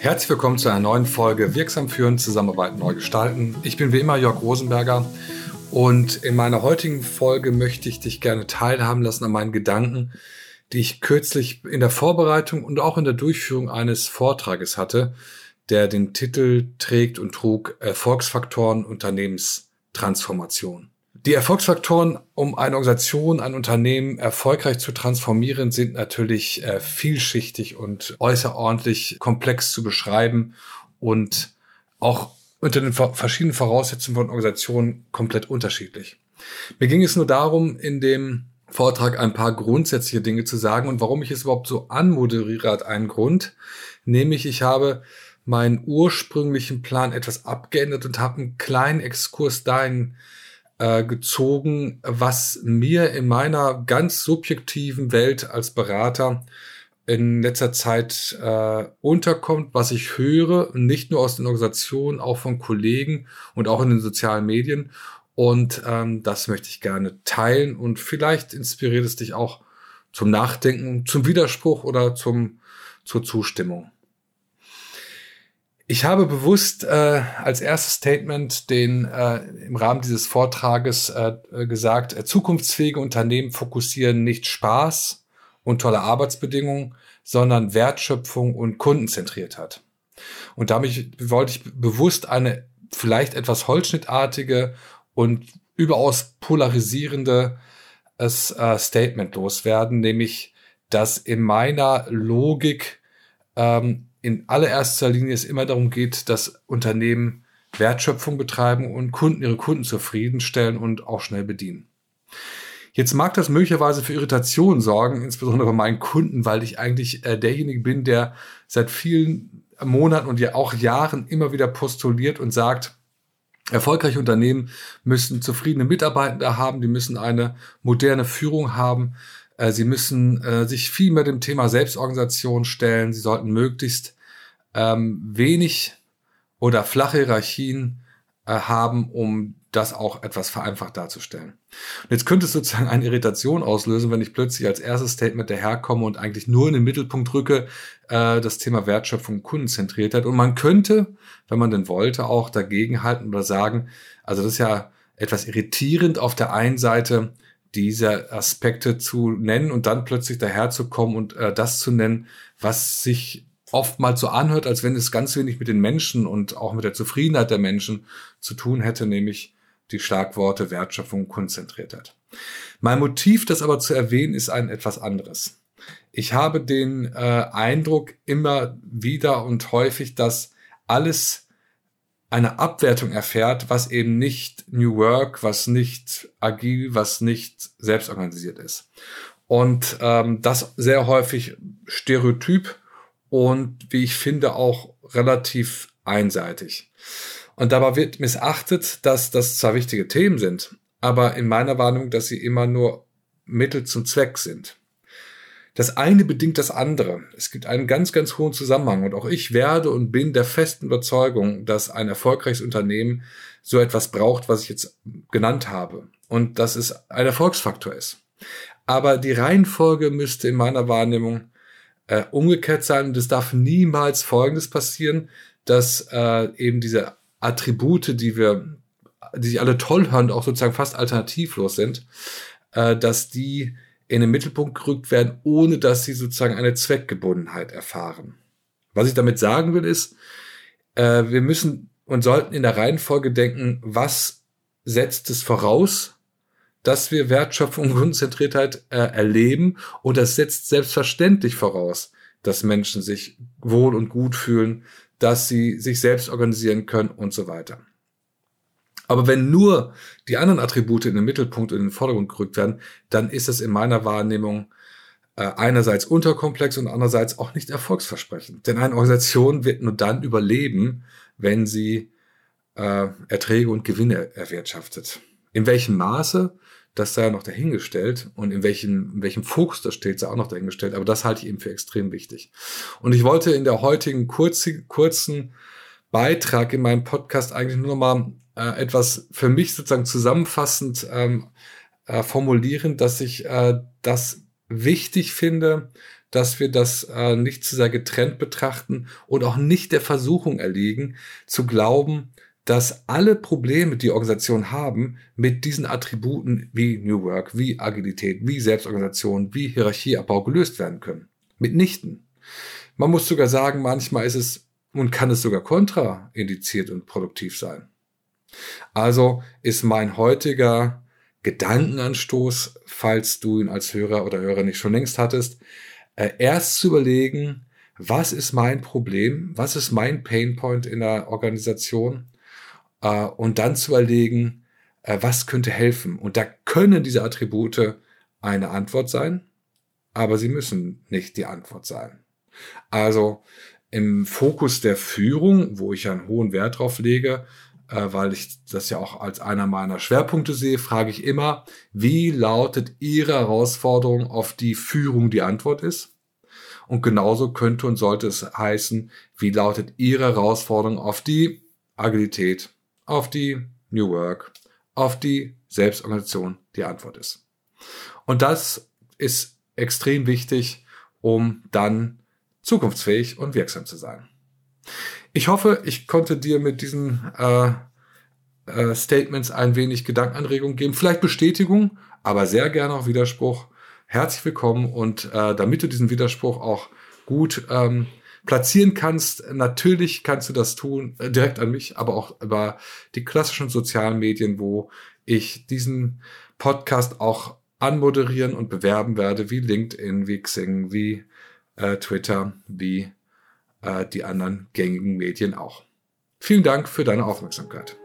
Herzlich willkommen zu einer neuen Folge Wirksam führen, Zusammenarbeit neu gestalten. Ich bin wie immer Jörg Rosenberger und in meiner heutigen Folge möchte ich dich gerne teilhaben lassen an meinen Gedanken, die ich kürzlich in der Vorbereitung und auch in der Durchführung eines Vortrages hatte, der den Titel trägt und trug Erfolgsfaktoren Unternehmenstransformation. Die Erfolgsfaktoren, um eine Organisation, ein Unternehmen erfolgreich zu transformieren, sind natürlich äh, vielschichtig und äußerordentlich komplex zu beschreiben und auch unter den verschiedenen Voraussetzungen von Organisationen komplett unterschiedlich. Mir ging es nur darum, in dem Vortrag ein paar grundsätzliche Dinge zu sagen und warum ich es überhaupt so anmoderiere hat einen Grund, nämlich ich habe meinen ursprünglichen Plan etwas abgeändert und habe einen kleinen Exkurs dahin äh, gezogen, was mir in meiner ganz subjektiven Welt als Berater in letzter Zeit äh, unterkommt, was ich höre, nicht nur aus den Organisationen, auch von Kollegen und auch in den sozialen Medien. Und ähm, das möchte ich gerne teilen und vielleicht inspiriert es dich auch zum Nachdenken, zum Widerspruch oder zum, zur Zustimmung. Ich habe bewusst äh, als erstes Statement den äh, im Rahmen dieses Vortrages äh, gesagt, äh, zukunftsfähige Unternehmen fokussieren nicht Spaß und tolle Arbeitsbedingungen, sondern Wertschöpfung und Kundenzentriertheit. Und damit wollte ich bewusst eine vielleicht etwas holzschnittartige und überaus polarisierende äh, Statement loswerden, nämlich dass in meiner Logik ähm, in allererster Linie es immer darum geht, dass Unternehmen Wertschöpfung betreiben und Kunden ihre Kunden zufriedenstellen und auch schnell bedienen. Jetzt mag das möglicherweise für Irritationen sorgen, insbesondere bei meinen Kunden, weil ich eigentlich äh, derjenige bin, der seit vielen Monaten und ja auch Jahren immer wieder postuliert und sagt, erfolgreiche Unternehmen müssen zufriedene Mitarbeitende haben, die müssen eine moderne Führung haben, sie müssen äh, sich viel mehr dem Thema Selbstorganisation stellen. Sie sollten möglichst ähm, wenig oder flache Hierarchien äh, haben, um das auch etwas vereinfacht darzustellen. Und jetzt könnte es sozusagen eine Irritation auslösen, wenn ich plötzlich als erstes Statement daherkomme und eigentlich nur in den Mittelpunkt rücke, äh, das Thema Wertschöpfung kundenzentriert hat. Und man könnte, wenn man denn wollte, auch dagegenhalten oder sagen, also das ist ja etwas irritierend auf der einen Seite, diese Aspekte zu nennen und dann plötzlich daherzukommen und äh, das zu nennen, was sich oftmals so anhört, als wenn es ganz wenig mit den Menschen und auch mit der Zufriedenheit der Menschen zu tun hätte, nämlich die Schlagworte Wertschöpfung konzentriert hat. Mein Motiv, das aber zu erwähnen, ist ein etwas anderes. Ich habe den äh, Eindruck immer wieder und häufig, dass alles eine Abwertung erfährt, was eben nicht New Work, was nicht agil, was nicht selbstorganisiert ist. Und ähm, das sehr häufig stereotyp und wie ich finde auch relativ einseitig. Und dabei wird missachtet, dass das zwar wichtige Themen sind, aber in meiner Wahrnehmung, dass sie immer nur Mittel zum Zweck sind. Das eine bedingt das andere. Es gibt einen ganz, ganz hohen Zusammenhang und auch ich werde und bin der festen Überzeugung, dass ein erfolgreiches Unternehmen so etwas braucht, was ich jetzt genannt habe und dass es ein Erfolgsfaktor ist. Aber die Reihenfolge müsste in meiner Wahrnehmung äh, umgekehrt sein und es darf niemals Folgendes passieren, dass äh, eben diese Attribute, die wir, die sich alle toll hören, auch sozusagen fast alternativlos sind, äh, dass die in den Mittelpunkt gerückt werden, ohne dass sie sozusagen eine Zweckgebundenheit erfahren. Was ich damit sagen will, ist, äh, wir müssen und sollten in der Reihenfolge denken, was setzt es voraus, dass wir Wertschöpfung und Kundenzentriertheit äh, erleben und das setzt selbstverständlich voraus, dass Menschen sich wohl und gut fühlen, dass sie sich selbst organisieren können und so weiter. Aber wenn nur die anderen Attribute in den Mittelpunkt und in den Vordergrund gerückt werden, dann ist es in meiner Wahrnehmung äh, einerseits unterkomplex und andererseits auch nicht erfolgsversprechend. Denn eine Organisation wird nur dann überleben, wenn sie äh, Erträge und Gewinne erwirtschaftet. In welchem Maße, das sei ja noch dahingestellt und in welchem, in welchem Fokus das steht, sei auch noch dahingestellt. Aber das halte ich eben für extrem wichtig. Und ich wollte in der heutigen kurzen, kurzen Beitrag in meinem Podcast eigentlich nur noch mal äh, etwas für mich sozusagen zusammenfassend ähm, äh, formulieren, dass ich äh, das wichtig finde, dass wir das äh, nicht zu sehr getrennt betrachten und auch nicht der Versuchung erliegen, zu glauben, dass alle Probleme, die Organisationen haben, mit diesen Attributen wie New Work, wie Agilität, wie Selbstorganisation, wie Hierarchieabbau gelöst werden können. Mitnichten. Man muss sogar sagen, manchmal ist es und kann es sogar kontraindiziert und produktiv sein. Also ist mein heutiger Gedankenanstoß, falls du ihn als Hörer oder Hörer nicht schon längst hattest, äh, erst zu überlegen, was ist mein Problem, was ist mein Painpoint in der Organisation äh, und dann zu überlegen, äh, was könnte helfen. Und da können diese Attribute eine Antwort sein, aber sie müssen nicht die Antwort sein. Also im Fokus der Führung, wo ich einen hohen Wert drauf lege, weil ich das ja auch als einer meiner Schwerpunkte sehe, frage ich immer, wie lautet Ihre Herausforderung, auf die Führung die Antwort ist? Und genauso könnte und sollte es heißen, wie lautet Ihre Herausforderung auf die Agilität, auf die New Work, auf die Selbstorganisation die Antwort ist. Und das ist extrem wichtig, um dann zukunftsfähig und wirksam zu sein. Ich hoffe, ich konnte dir mit diesen äh, äh, Statements ein wenig Gedankenanregung geben, vielleicht Bestätigung, aber sehr gerne auch Widerspruch. Herzlich willkommen und äh, damit du diesen Widerspruch auch gut ähm, platzieren kannst. Natürlich kannst du das tun, äh, direkt an mich, aber auch über die klassischen sozialen Medien, wo ich diesen Podcast auch anmoderieren und bewerben werde, wie LinkedIn, wie Xing, wie äh, Twitter, wie die anderen gängigen Medien auch. Vielen Dank für deine Aufmerksamkeit.